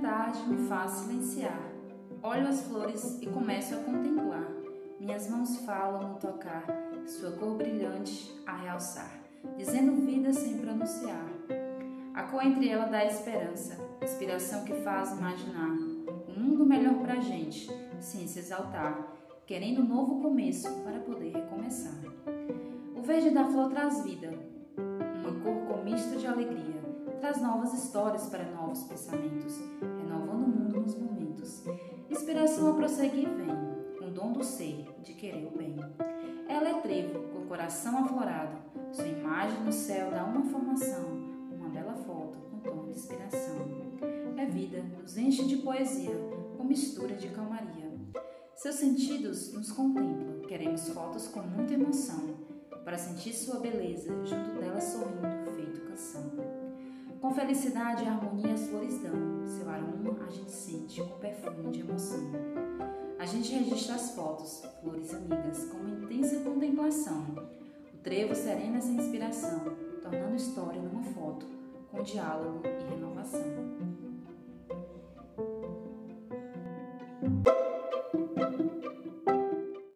tarde me faz silenciar. Olho as flores e começo a contemplar. Minhas mãos falam no tocar, sua cor brilhante a realçar, dizendo vida sem pronunciar. A cor entre ela dá esperança, inspiração que faz imaginar um mundo melhor pra gente, sem se exaltar, querendo um novo começo para poder recomeçar. O verde da flor traz vida, uma cor com misto de alegria, traz novas histórias para novos pensamentos, renovando o mundo nos momentos. Inspiração a prosseguir vem, um dom do ser, de querer o bem. Ela é trevo, com coração aflorado, sua imagem no céu dá uma formação, uma bela foto com tom de inspiração. É vida, nos enche de poesia, com mistura de calmaria. Seus sentidos nos contemplam, queremos fotos com muita emoção, para sentir sua beleza, junto dela. Com felicidade e harmonia as flores dão. Seu aroma a gente sente com perfume de emoção. A gente registra as fotos, flores amigas, com uma intensa contemplação. O trevo serena essa inspiração, tornando história numa foto, com diálogo e renovação.